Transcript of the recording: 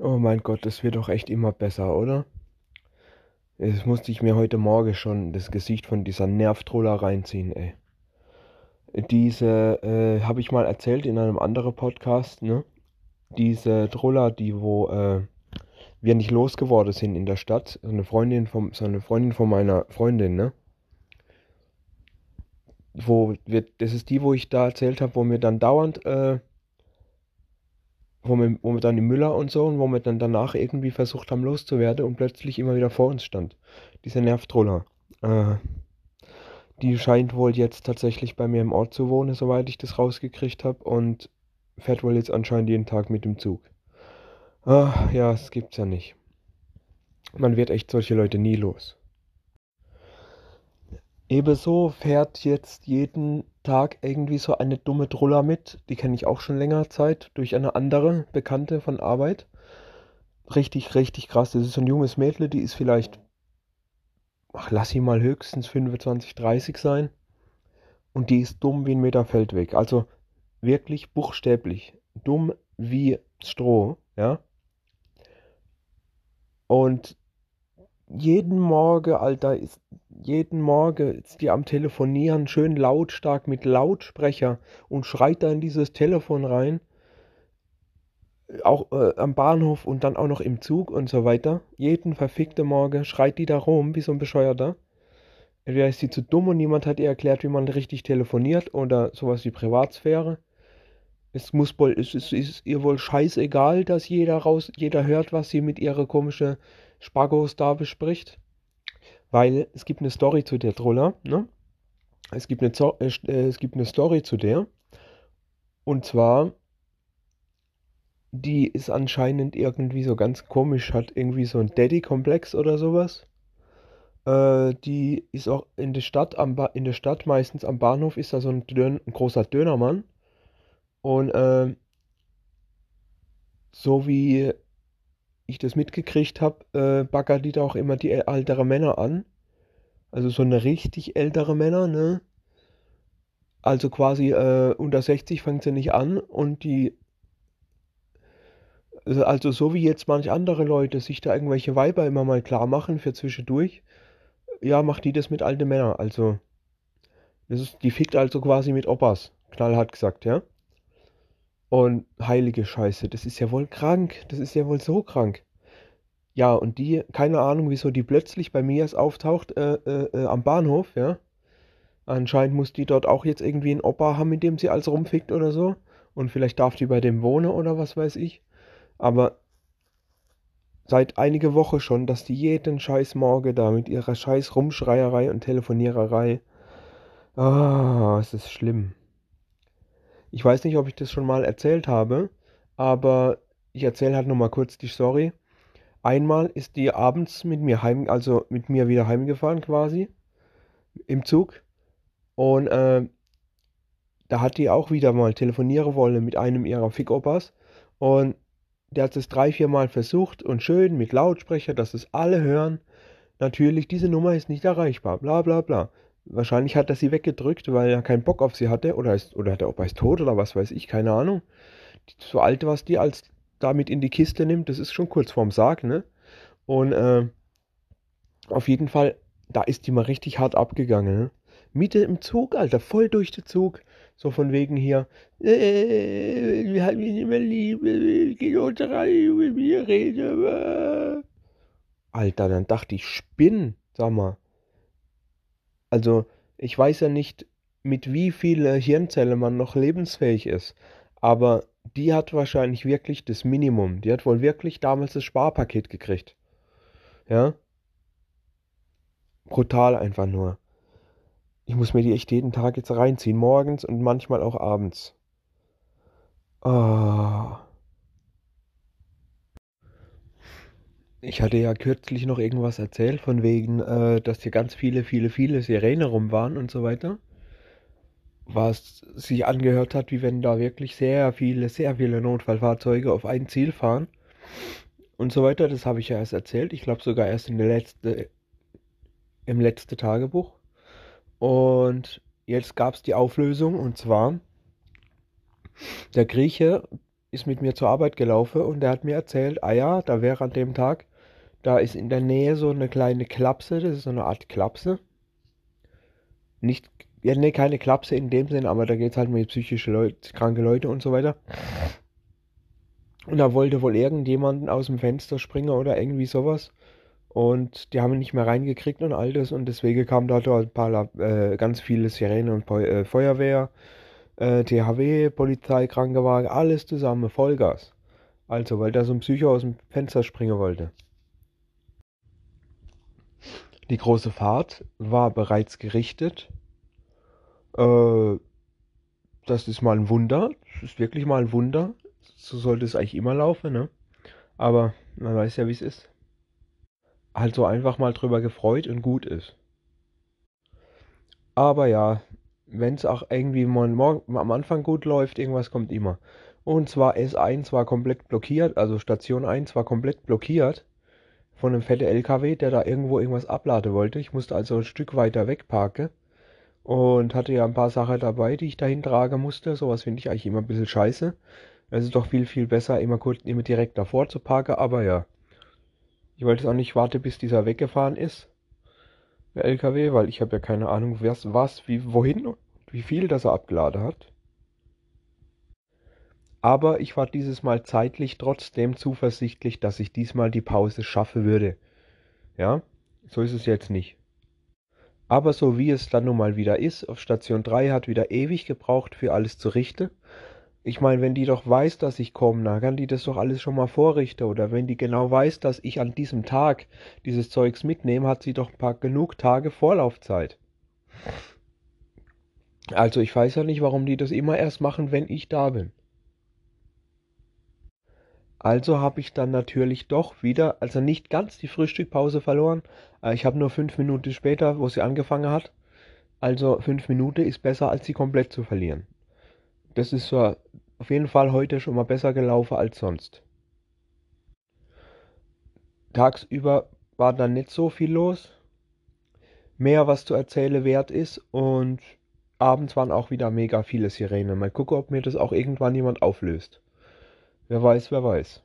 Oh mein Gott, das wird doch echt immer besser, oder? Jetzt musste ich mir heute Morgen schon das Gesicht von dieser Nervtroller reinziehen, ey. Diese, äh, habe ich mal erzählt in einem anderen Podcast, ne? Diese Troller, die wo äh, wir nicht losgeworden sind in der Stadt. So eine Freundin von, so eine Freundin von meiner Freundin, ne? Wo wir, das ist die, wo ich da erzählt habe, wo wir dann dauernd äh, wo wir, wo wir dann im Müller und so und wo wir dann danach irgendwie versucht haben loszuwerden und plötzlich immer wieder vor uns stand. Dieser Nervtroller. Äh, die scheint wohl jetzt tatsächlich bei mir im Ort zu wohnen, soweit ich das rausgekriegt habe und fährt wohl jetzt anscheinend jeden Tag mit dem Zug. Ah, ja, es gibt's ja nicht. Man wird echt solche Leute nie los. Ebenso fährt jetzt jeden Tag irgendwie so eine dumme Truller mit. Die kenne ich auch schon länger Zeit durch eine andere Bekannte von Arbeit. Richtig, richtig krass. Das ist so ein junges Mädel, die ist vielleicht, ach, lass sie mal höchstens 25, 30 sein. Und die ist dumm wie ein Meter Feldweg. Also wirklich buchstäblich. Dumm wie Stroh, ja. Und jeden Morgen, Alter, ist jeden Morgen ist die am Telefonieren, schön lautstark mit Lautsprecher und schreit da in dieses Telefon rein. Auch äh, am Bahnhof und dann auch noch im Zug und so weiter. Jeden verfickte Morgen schreit die da rum, wie so ein Bescheuerter. Entweder ist sie zu dumm und niemand hat ihr erklärt, wie man richtig telefoniert oder sowas wie Privatsphäre. Es muss wohl, es ist, ist ihr wohl scheißegal, dass jeder raus, jeder hört, was sie mit ihrer komischen Spagos da bespricht. Weil es gibt eine Story zu der Troller, ne? Es gibt eine, äh, äh, es gibt eine Story zu der. Und zwar, die ist anscheinend irgendwie so ganz komisch, hat irgendwie so ein Daddy-Komplex oder sowas. Äh, die ist auch in der Stadt, am in der Stadt meistens am Bahnhof ist da so ein, Dön ein großer Dönermann. Und äh, so wie ich das mitgekriegt habe, äh, baggert die da auch immer die ältere Männer an. Also so eine richtig ältere Männer, ne? Also quasi äh, unter 60 fängt sie nicht an und die. Also, also so wie jetzt manch andere Leute sich da irgendwelche Weiber immer mal klar machen für zwischendurch, ja, macht die das mit alten Männern. Also, das ist, die fickt also quasi mit Opas, knallhart gesagt, ja? Und heilige Scheiße, das ist ja wohl krank. Das ist ja wohl so krank. Ja, und die, keine Ahnung, wieso die plötzlich bei mir erst auftaucht äh, äh, äh, am Bahnhof, ja. Anscheinend muss die dort auch jetzt irgendwie einen Opa haben, mit dem sie alles rumfickt oder so. Und vielleicht darf die bei dem wohnen oder was weiß ich. Aber seit einige Woche schon, dass die jeden scheiß Morgen da mit ihrer scheiß Rumschreierei und Telefoniererei. Ah, es ist schlimm. Ich weiß nicht, ob ich das schon mal erzählt habe, aber ich erzähle halt nochmal kurz die Story. Einmal ist die abends mit mir heim, also mit mir wieder heimgefahren quasi, im Zug. Und äh, da hat die auch wieder mal telefonieren wollen mit einem ihrer Fickopas. Und der hat es drei, vier Mal versucht und schön mit Lautsprecher, dass es alle hören. Natürlich, diese Nummer ist nicht erreichbar, bla bla bla. Wahrscheinlich hat er sie weggedrückt, weil er keinen Bock auf sie hatte. Oder, ist, oder der Opa ist tot oder was weiß ich, keine Ahnung. So alt, was die als damit in die Kiste nimmt, das ist schon kurz vorm Sarg, ne? Und äh, auf jeden Fall, da ist die mal richtig hart abgegangen, ne? Mitte im Zug, Alter, voll durch den Zug. So von wegen hier, äh, wir haben ihn immer lieb, geh unter rein, mit mir reden. Alter, dann dachte ich, spinn, sag mal. Also, ich weiß ja nicht, mit wie vielen Hirnzellen man noch lebensfähig ist, aber die hat wahrscheinlich wirklich das Minimum. Die hat wohl wirklich damals das Sparpaket gekriegt. Ja? Brutal einfach nur. Ich muss mir die echt jeden Tag jetzt reinziehen, morgens und manchmal auch abends. Oh. Ich hatte ja kürzlich noch irgendwas erzählt, von wegen, äh, dass hier ganz viele, viele, viele Sirenen rum waren und so weiter. Was sich angehört hat, wie wenn da wirklich sehr viele, sehr viele Notfallfahrzeuge auf ein Ziel fahren und so weiter. Das habe ich ja erst erzählt. Ich glaube sogar erst in der letzte, im letzten Tagebuch. Und jetzt gab es die Auflösung und zwar der Grieche ist mit mir zur Arbeit gelaufen und der hat mir erzählt, ah ja, da wäre an dem Tag, da ist in der Nähe so eine kleine Klapse, das ist so eine Art Klapse. Nicht, ja, nee, keine Klapse in dem Sinn, aber da geht es halt mit psychische Leute, kranke Leute und so weiter. Und da wollte wohl irgendjemanden aus dem Fenster springen oder irgendwie sowas. Und die haben ihn nicht mehr reingekriegt und all das. Und deswegen kam da ein paar, äh, ganz viele Sirenen und äh, Feuerwehr, äh, THW, Polizei, Krankenwagen, alles zusammen, Vollgas. Also, weil da so ein Psycho aus dem Fenster springen wollte. Die große Fahrt war bereits gerichtet. Äh, das ist mal ein Wunder. Das ist wirklich mal ein Wunder. So sollte es eigentlich immer laufen, ne? Aber man weiß ja, wie es ist halt so einfach mal drüber gefreut und gut ist. Aber ja, wenn es auch irgendwie mal morgen, am Anfang gut läuft, irgendwas kommt immer. Und zwar S1 war komplett blockiert, also Station 1 war komplett blockiert von einem fetten LKW, der da irgendwo irgendwas abladen wollte. Ich musste also ein Stück weiter weg parken und hatte ja ein paar Sachen dabei, die ich dahin tragen musste. Sowas finde ich eigentlich immer ein bisschen scheiße. Es ist doch viel, viel besser, immer, kurz, immer direkt davor zu parken, aber ja. Ich wollte jetzt auch nicht warten, bis dieser weggefahren ist, der LKW, weil ich habe ja keine Ahnung, was, was, wie, wohin und wie viel das er abgeladen hat. Aber ich war dieses Mal zeitlich trotzdem zuversichtlich, dass ich diesmal die Pause schaffen würde. Ja, so ist es jetzt nicht. Aber so wie es dann nun mal wieder ist, auf Station 3 hat wieder ewig gebraucht für alles zu richten. Ich meine, wenn die doch weiß, dass ich komme, dann kann die das doch alles schon mal vorrichten. Oder wenn die genau weiß, dass ich an diesem Tag dieses Zeugs mitnehme, hat sie doch ein paar genug Tage Vorlaufzeit. Also ich weiß ja nicht, warum die das immer erst machen, wenn ich da bin. Also habe ich dann natürlich doch wieder, also nicht ganz die Frühstückpause verloren. Äh, ich habe nur fünf Minuten später, wo sie angefangen hat. Also fünf Minuten ist besser, als sie komplett zu verlieren. Das ist so auf jeden Fall heute schon mal besser gelaufen als sonst. Tagsüber war dann nicht so viel los, mehr was zu erzählen wert ist und abends waren auch wieder mega viele Sirenen. Mal gucken, ob mir das auch irgendwann jemand auflöst. Wer weiß, wer weiß.